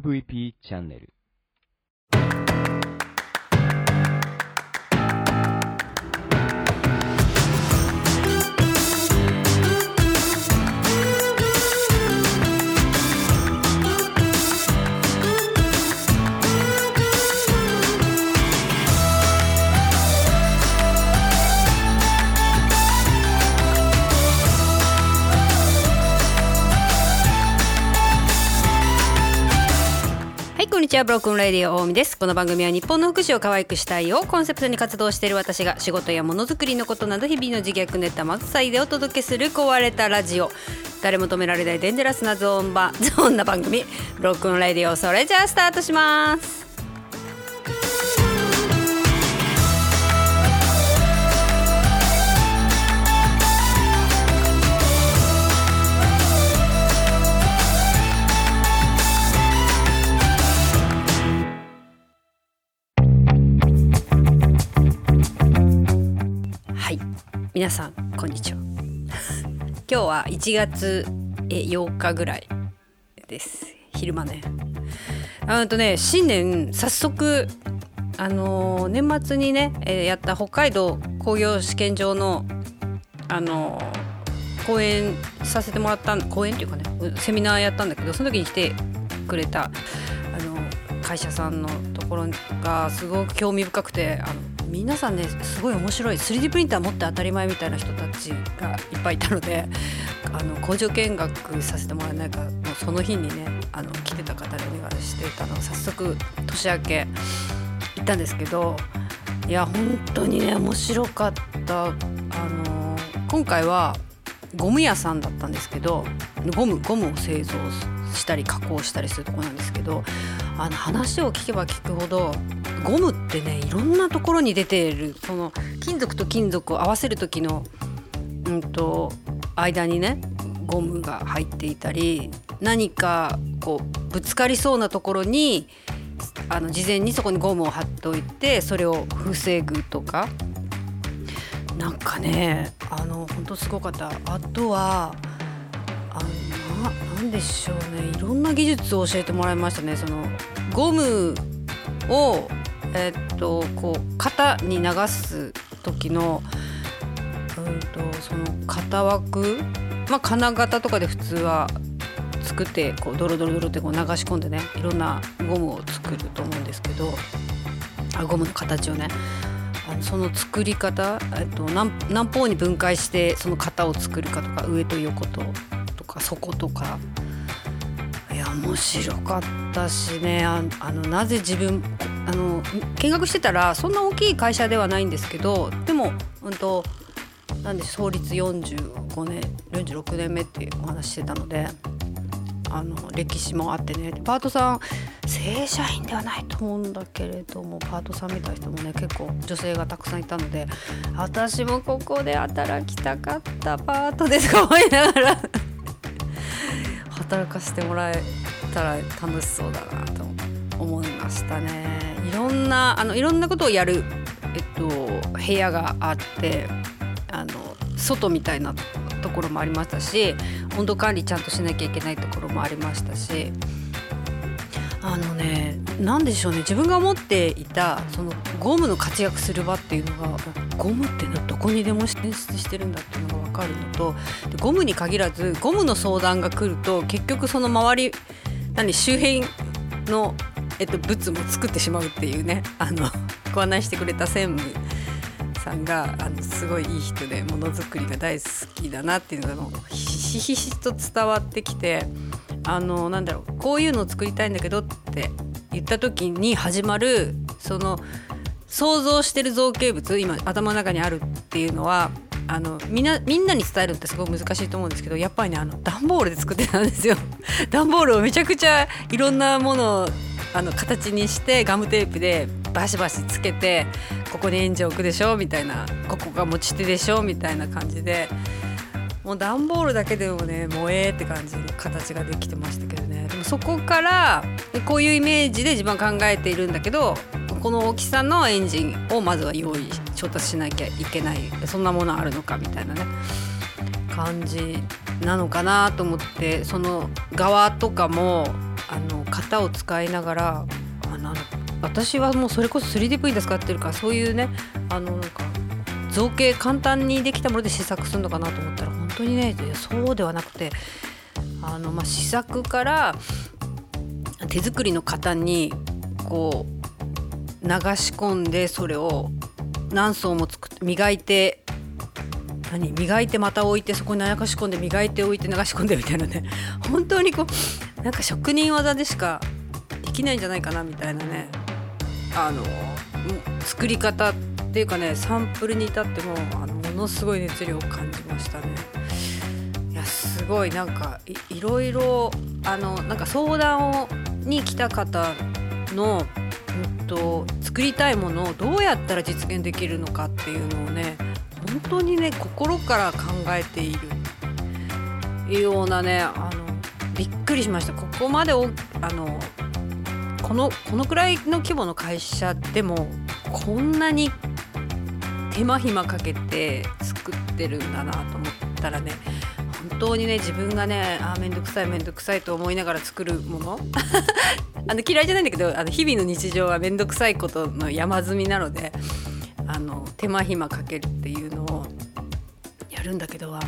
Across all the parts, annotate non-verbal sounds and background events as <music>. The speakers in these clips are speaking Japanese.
MVP チャンネル。こんにちは Broken Radio 大海です。この番組は日本の福祉を可愛くしたいをコンセプトに活動している私が仕事やものづくりのことなど日々の自虐ネタまずさいでお届けする壊れたラジオ。誰も止められないデンジャラスなゾーンバゾーンな番組。 Broken Radio それじゃあスタートします。はい。皆さんこんにちは。<laughs> 今日は1月8日ぐらいです。昼間ね。あとね新年早速あのー年末にね、えーやった北海道工業試験場のあのー講演させてもらった講演っていうかねセミナーやったんだけどその時に来てくれたあの会社さんのところがすごく興味深くてあの皆さんねすごい面白い。3D プリンター持って当たり前みたいな人たちがいっぱいいたので <laughs> あの工場見学させてもらえないかもうその日にねあの来てた方にお願いしてたの。早速年明け行ったんですけどいや本当にね面白かった。あの今回はゴム屋さんだったんですけどゴムゴムを製造したり加工したりするとこなんですけどあの話を聞けば聞くほどゴムってねいろんなところに出ている。その金属と金属を合わせる時の、うん、と間にねゴムが入っていたり何かこうぶつかりそうなところにあの事前にそこにゴムを貼っておいてそれを防ぐとか。なんかねあの本当すごかった。あとはあのななんでしょうね。いろんな技術を教えてもらいましたね。そのゴムをえっとこう型に流す時のうんとその型枠まあ金型とかで普通は作ってこうドロドロドロってこう流し込んでねいろんなゴムを作ると思うんですけどあゴムの形をねその作り方、えっと、何何方に分解してその型を作るかとか上と横ととか底とか面白かったしね。あのなぜ自分あの見学してたらそんな大きい会社ではないんですけどでも、うんと、なんで創立45年46年目っていうお話してたのであの歴史もあってね。パートさん正社員ではないと思うんだけれどもパートさんみたいな人もね結構女性がたくさんいたので私もここで働きたかったパートです。と <laughs> 思いながら。働かせてもらえたら楽しそうだなと思いましたね。いろんなあのいろんなことをやる、えっと、部屋があってあの外みたいなところもありましたし温度管理ちゃんとしなきゃいけないところもありましたしあのね何でしょうね自分が思っていたそのゴムの活躍する場っていうのがゴムってのはどこにでも進出してるんだっていうのが分かるのとゴムに限らずゴムの相談が来ると結局その周り何周辺の、えっと、物も作ってしまうっていうねあの <laughs> ご案内してくれた専務さんがあのすごいいい人でものづくりが大好きだなっていうのがひしひしと伝わってきてあのなんだろうこういうのを作りたいんだけどって言った時に始まるその想像してる造形物今頭の中にあるっていうのはあのみんなみんなに伝えるってすごく難しいと思うんですけどやっぱりねあの段ボールで作ってたんですよ。<laughs> 段ボールをめちゃくちゃいろんなものをあの形にしてガムテープでバシバシつけてここにエンジン置くでしょみたいなここが持ち手でしょみたいな感じでもう段ボールだけでもね萌えって感じの形ができてましたけどねでもそこからこういうイメージで自分は考えているんだけどこの大きさのエンジンをまずは用意調達しなきゃいけないそんなものあるのかみたいなね感じなのかなと思ってその側とかもあの型を使いながらあの私はもうそれこそ 3D プリンター使ってるからそういうねあのなんか造形簡単にできたもので試作するのかなと思ったら本当にねそうではなくてあの、まあ、試作から手作りの型にこう流し込んでそれを何層も作って磨いて何？磨いてまた置いてそこに流し込んで磨いて置いて流し込んでみたいなね。<laughs> 本当にこうなんか職人技でしかできないんじゃないかなみたいなね。あの作り方っていうかねサンプルに至ってもあのものすごい熱量を感じましたね。いやすごい。なんかいろいろあのなんか相談をに来た方の、うんと、作りたいものをどうやったら実現できるのかっていうのをね本当にね心から考えている。ようなねあのびっくりしました。ここまでおあのこのこのくらいの規模の会社でもこんなに手間暇かけて作ってるんだなと思ったらね当にね自分がねあ面倒くさい面倒くさいと思いながら作るもの。<laughs> あの嫌いじゃないんだけどあの日々の日常は面倒くさいことの山積みなのであの手間暇かけるっていうのをやるんだけどは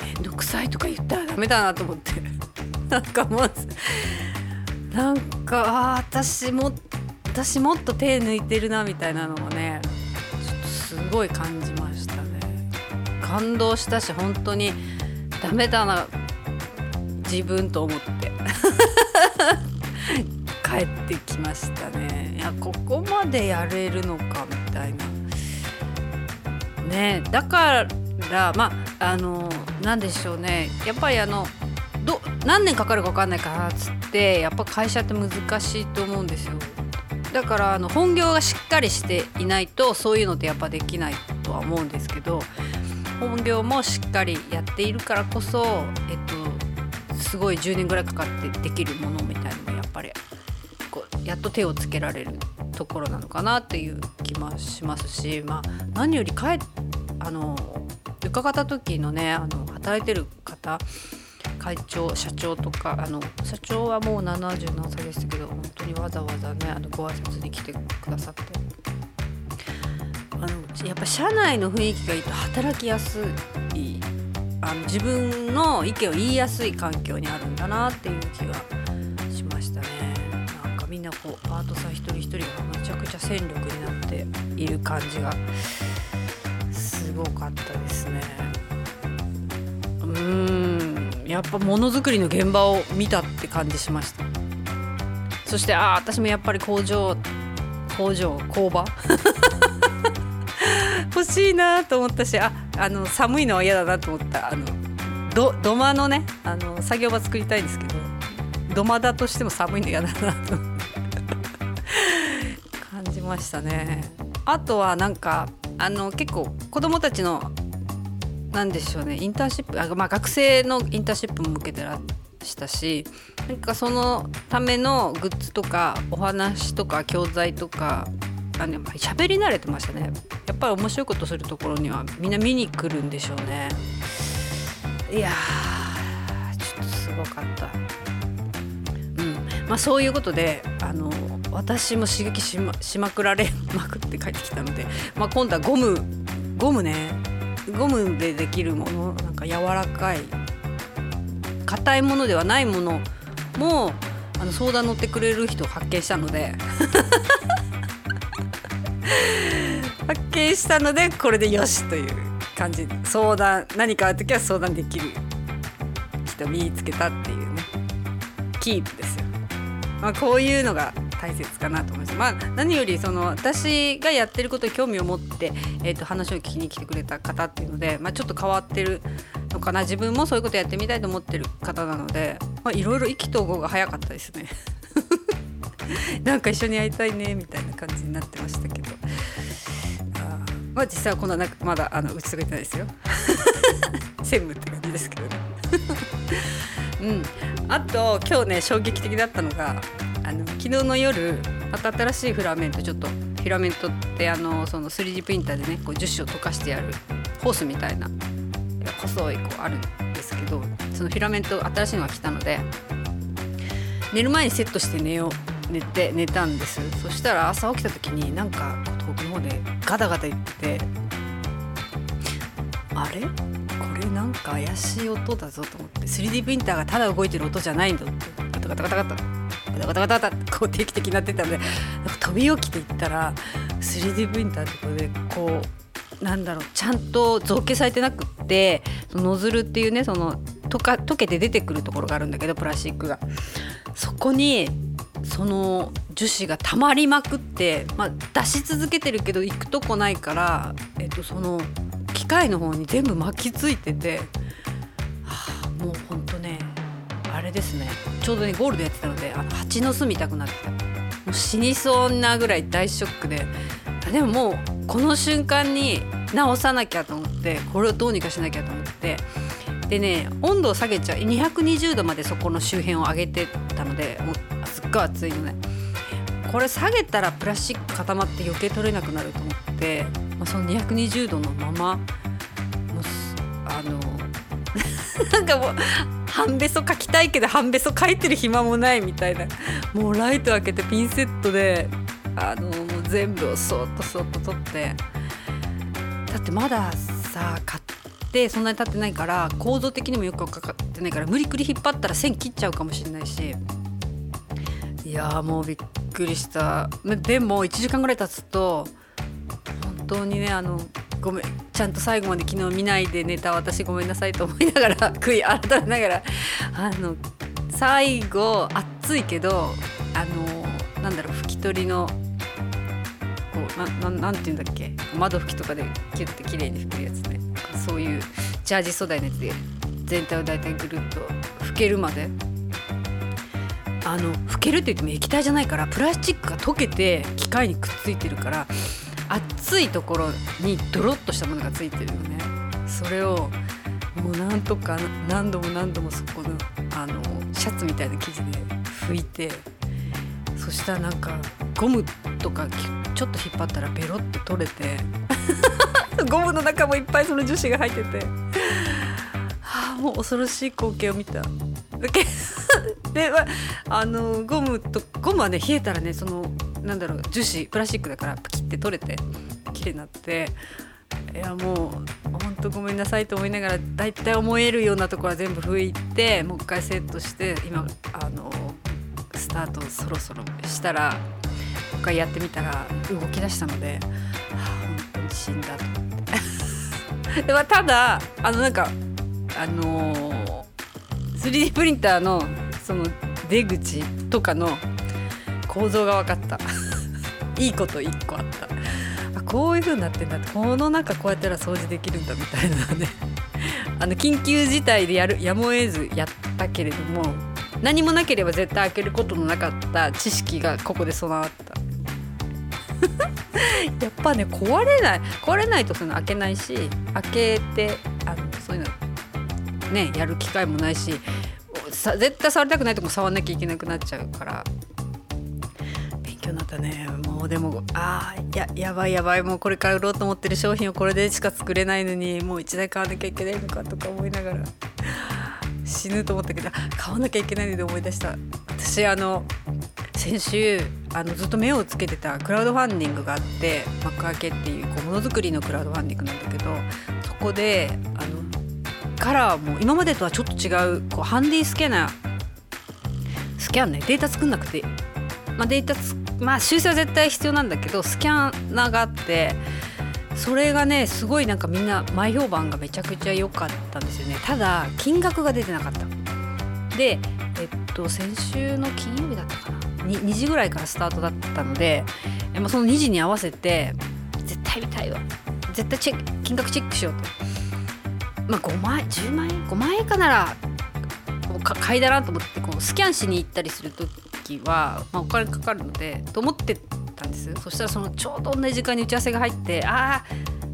面倒くさいとか言ったらダメだなと思って。<laughs> なんかもうなんかあ私も私もっと手抜いてるなみたいなのをねすごい感じましたね。感動したし本当にダメだな。自分と思って。<laughs> 帰ってきましたね。いやここまでやれるのかみたいな。ねだからまああの何でしょうね。やっぱりあのど何年かかるか分かんないからっつってやっぱ会社って難しいと思うんですよ。だからあの本業がしっかりしていないとそういうのってやっぱできないとは思うんですけど本業もしっかりやっているからこそ、えっと、すごい10年ぐらいかかってできるものみたいなのがやっぱりこうやっと手をつけられるところなのかなっていう気もしますし、まあ、何より帰あの伺った時のねあの働いてる方会長社長とかあの社長はもう70何歳でしたけど本当にわざわざねあのご挨拶に来てくださって。あのやっぱ社内の雰囲気がいいと働きやすいあの自分の意見を言いやすい環境にあるんだなっていう気がしましたね。なんかみんなこうパートさん一人一人がめちゃくちゃ戦力になっている感じがすごかったですね。うん。やっぱものづくりの現場を見たって感じしました。そしてああ私もやっぱり工場工場工場。欲しいなと思ったしああの寒いのは嫌だなと思った。あのど土間のねあの作業場作りたいんですけど土間だとしても寒いの嫌だなと <laughs> 感じましたね。あとはなんかあの結構子供たちのなんでしょうねインターンシップあ、まあ、学生のインターンシップも受けてらしたしなんかそのためのグッズとかお話とか教材とかあの喋り慣れてましたね。やっぱり面白いことするところにはみんな見に来るんでしょうね。いやちょっとすごかった。うん。まあそういうことであの私も刺激しましまくられまくって帰ってきたので、まあ、今度はゴムゴムね。ゴムでできるものなんか柔らかい硬いものではないものもあの相談乗ってくれる人を発見したので。<laughs> 発見したのでこれでよしという感じ相談何かある時は相談できる人見つけたっていうねキープですよ、まあ、こういうのが大切かなと思います。まあ、何よりその私がやってることに興味を持って、えー、と話を聞きに来てくれた方っていうので、まあ、ちょっと変わってるのかな自分もそういうことやってみたいと思ってる方なのでまいろいろ意気投合が早かったですね。<laughs> なんか一緒にやりたいねみたいな感じになってましたけど。あまあ実際はこんなまだあの打ち解けてないですよ。<laughs> 専務って感じですけどね。<laughs> うん。あと今日ね衝撃的だったのがあの昨日の夜また新しいフラメントちょっとフィラメントってあのその 3D プリンターでねこう樹脂を溶かしてやるホースみたいな細いこうあるんですけどそのフィラメント新しいのが来たので寝る前にセットして寝よう寝て寝たんですそしたら朝起きた時になんか遠くの方でガタガタ言っててあれ？これなんか怪しい音だぞと思って 3D プリンターがただ動いてる音じゃないんだって。ガタガタガタガタ。ガタガタガタガタ。ってこう定期的になってたんで飛び起きていったら 3D プリンターってこれでこうなんだろうちゃんと造形されてなくってそのノズルっていうねその溶か溶けて出てくるところがあるんだけどプラスチックが。そこにその樹脂がたまりまくって、まあ、出し続けてるけど行くとこないから、えっと、その機械の方に全部巻きついてて、はあ、もうほんとねあれですね。ちょうどねゴールドやってたのであ蜂の巣見たくなってた。もう死にそうなぐらい大ショックで。でももうこの瞬間に直さなきゃと思ってこれをどうにかしなきゃと思って。でね温度を下げちゃう。220度までそこの周辺を上げてたのでもうごい熱いのね。これ下げたらプラスチック固まって余計取れなくなると思って、まあ、その220度のままもうあの <laughs> なんかもう半べそ描きたいけど半べそ描いてる暇もないみたいなもうライト開けてピンセットであのもう全部をそっとそっと取って。だってまださ買ってそんなに経ってないから構造的にもよく分かってないから無理くり引っ張ったら線切っちゃうかもしれないしいやもうびっくりした。でも1時間ぐらい経つと本当にねあのごめんちゃんと最後まで昨日見ないで寝た私ごめんなさいと思いながら悔い改めながらあの最後暑いけどあのなんだろう拭き取りのこうなななんて言うんだっけ窓拭きとかでキュッて綺麗に拭けるやつね。そういうジャージ素材のやつで全体を大体ぐるっと拭けるまで。あの拭けるって言っても液体じゃないからプラスチックが溶けて機械にくっついてるから熱いところにドロッとしたものがついてるよねそれをもうなんとか何度も何度もそこのあのシャツみたいな生地で拭いてそしたらなんかゴムとかちょっと引っ張ったらベロって取れて <laughs> ゴムの中もいっぱいその樹脂が入っててはあもう恐ろしい光景を見た。だけでまあのゴムとゴムはね冷えたらねそのなんだろう樹脂プラスチックだからプキって取れて綺麗になっていやもう本当ごめんなさいと思いながらだいたい思えるようなところは全部拭いてもう一回セットして今あのスタートそろそろしたらもう一回やってみたら動き出したので、はあ、本当に死んだと思って。<laughs> で、まあ、ただあのなんかあのー 3D プリンターのその出口とかの構造が分かった。<laughs> いいこと1個あった。あこういう風になってんだって。この中こうやったら掃除できるんだみたいなね。<laughs> あの緊急事態でやるやむを得ずやったけれども何もなければ絶対開けることのなかった知識がここで備わった。<laughs> やっぱね壊れない壊れないとその開けないし開けてあのそういうのねやる機会もないしさ絶対触りたくないとこ触んなきゃいけなくなっちゃうから。勉強になったね。もうでもあーややばいやばい。もうこれから売ろうと思ってる商品をこれでしか作れないのにもう1台買わなきゃいけないのかとか思いながら。死ぬと思ったけど買わなきゃいけないので思い出した。私あの先週あのずっと目をつけてたクラウドファンディングがあって幕開けっていうこうものづくりのクラウドファンディングなんだけどそこであのカラーも今までとはちょっと違うこうハンディスキャナースキャンねデータ作んなくて、まあ、データまあ修正は絶対必要なんだけどスキャナーがあってそれがねすごいなんかみんな前評判がめちゃくちゃ良かったんですよね。ただ金額が出てなかった。でえっと先週の金曜日だったかな。2, 2時ぐらいからスタートだったのでまあその2時に合わせて絶対見たいわ。絶対チェック金額チェックしようと。まあ5万円10万円5万円かならもう買いだなと思ってこうスキャンしに行ったりする時は、まあ、お金かかるのでと思ってたんです。そしたらそのちょうど同じ時間に打ち合わせが入ってあ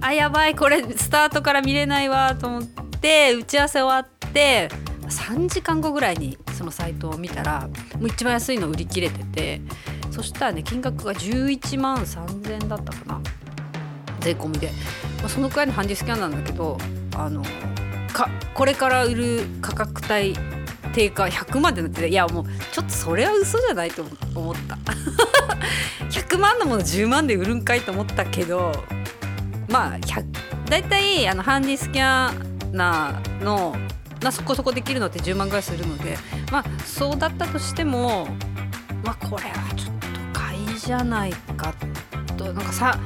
あやばいこれスタートから見れないわと思って打ち合わせ終わって3時間後ぐらいにそのサイトを見たらもう一番安いの売り切れててそしたらね金額が帯万3000円だったかな税込みで、まあ、そのくらいのハンディスキャンなんだけどあのかこれから売る価格帯定価100万ってなってていやもうちょっとそれは嘘じゃないと思った。<laughs> 100万のもの10万で売るんかいと思ったけどまあ大体あのハンディスキャナーの、まあ、そこそこできるのって10万ぐらいするのでまあそうだったとしてもまあこれはちょっと買いじゃないかと。なんかさ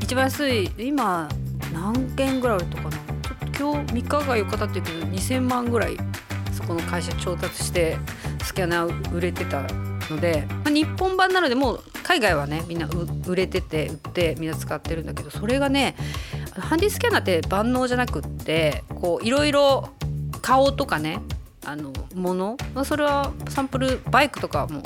一番安い今何件ぐらい売るとかな？今日3日が4日経ってるけど2000万ぐらいそこの会社調達してスキャナー売れてたので、まあ、日本版なのでもう海外はねみんな売れてて売ってみんな使ってるんだけどそれがねハンディスキャナーって万能じゃなくってこういろいろ顔とかねあのもの、まあ、それはサンプルバイクとかも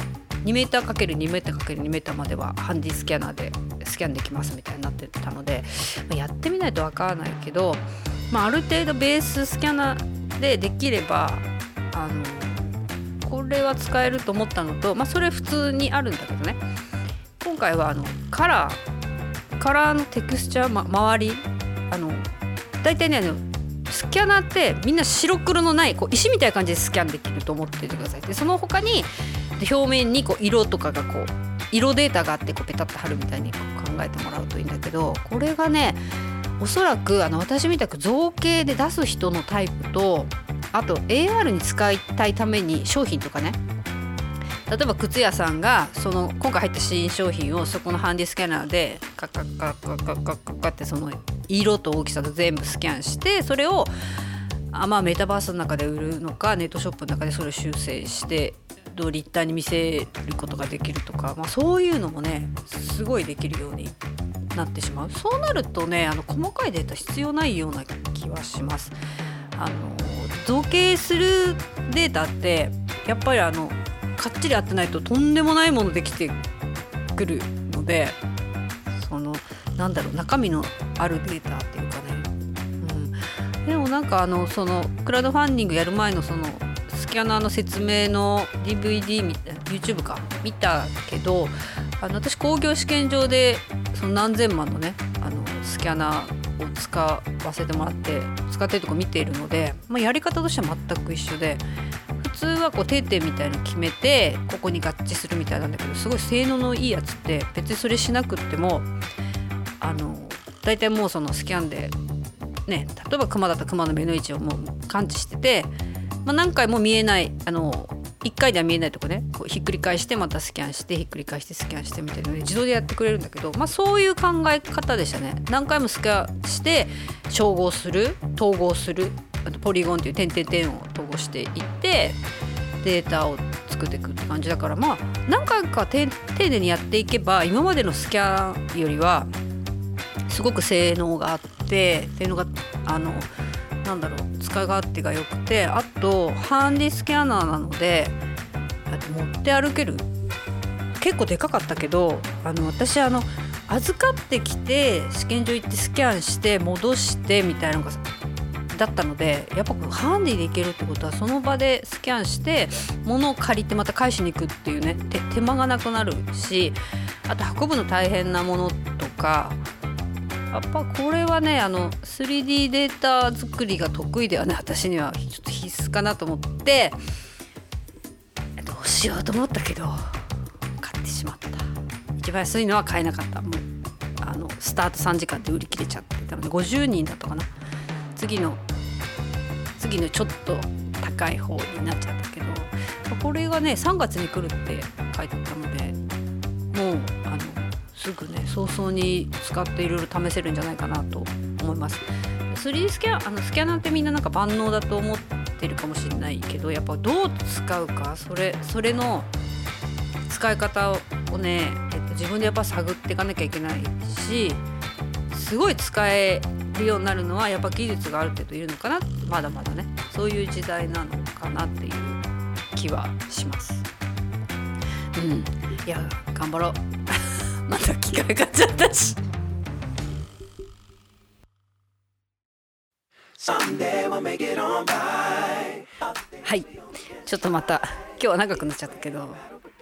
2m×2m×2m まではハンディスキャナーでスキャンできますみたいになってたので、まあ、やってみないとわからないけど、まあ、ある程度ベーススキャナーでできればあのこれは使えると思ったのと、まあ、それ普通にあるんだけどね。今回はあのカラーカラーのテクスチャー、ま、周りあの大体ねあのスキャナーってみんな白黒のないこう石みたいな感じでスキャンできると思っててください。でその他に表面にこう色とかがこう色データがあってこうペタッと貼るみたいにこう考えてもらうといいんだけどこれがねおそらくあの私みたく造形で出す人のタイプとあと AR に使いたいために商品とかね。例えば靴屋さんがその今回入った新商品をそこのハンディスキャナーでカッカッカッカッカッカッカッカってその色と大きさと全部スキャンしてそれをあまあメタバースの中で売るのかネットショップの中でそれを修正してどう立体に見せることができるとか、まあ、そういうのもねすごいできるようになってしまう。そうなるとねあの細かいデータ必要ないような気はします。あの造形するデータってやっぱりあのかっちり合ってないととんでもないものできてくるのでそのなんだろう中身のあるデータっていうかね、うん、でもなんかあのそのクラウドファンディングやる前のそのスキャナーの説明の DVD みたいな YouTube か。見たけどあの私工業試験場でその何千万のねあのスキャナーを使わせてもらって使ってるとこ見ているので、まあ、やり方としては全く一緒で普通はこう定点みたいの決めてここに合致するみたいなんだけどすごい性能のいいやつって別にそれしなくってもあの大体もうそのスキャンでね例えばクマだったらクマの目の位置をもう感知してて、まあ、何回も見えないあの1回では見えないとこね。こうひっくり返してまたスキャンしてひっくり返してスキャンしてみたいなので自動でやってくれるんだけど、まあ、そういう考え方でしたね。何回もスキャンして照合する統合するあとポリゴンっていう点々点を統合していってデータを作っていくって感じだからまあ何回か丁寧にやっていけば今までのスキャンよりはすごく性能があって性能があのなんだろう使い勝手が良くてあとハンディスキャナーなので持って歩ける。結構でかかったけどあの私あの預かってきて試験場行ってスキャンして戻してみたいなのがだったのでやっぱハンディで行けるってことはその場でスキャンして物を借りてまた返しに行くっていうね手間がなくなるしあと運ぶの大変なものとかやっぱこれはねあの 3D データ作りが得意ではね私にはちょっと必須かなと思ってどうしようと思ったけど買ってしまった。一番安いのは買えなかった。もうあのスタート3時間で売り切れちゃって。たので50人だったかな。次の次のちょっと高い方になっちゃったけどこれがね3月に来るって書いてあったのでもうあのすぐね早々に使っていろいろ試せるんじゃないかなと思います。3D スキャあのスキャナーってみんななんか万能だと思ってるかもしれないけどやっぱどう使うかそれそれの使い方をね、えっと、自分でやっぱ探っていかなきゃいけないしすごい使えるようになるのはやっぱ技術がある程度いるのかなまだまだね。そういう時代なのかなっていう気はします。うん、いや頑張ろう。また機械買っちゃったし。はい。ちょっとまた今日は長くなっちゃったけど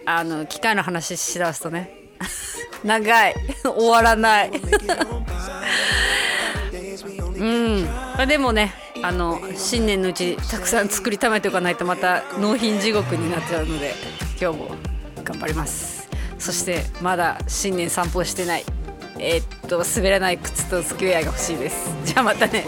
あの機械の話しだすとね。<laughs> 長い。終わらない。<laughs> うん。でもねあの新年のうちたくさん作りためておかないとまた納品地獄になっちゃうので今日も頑張りますそしてまだ新年散歩してないえー、っと滑らない靴とスクエアが欲しいです。じゃあまたね。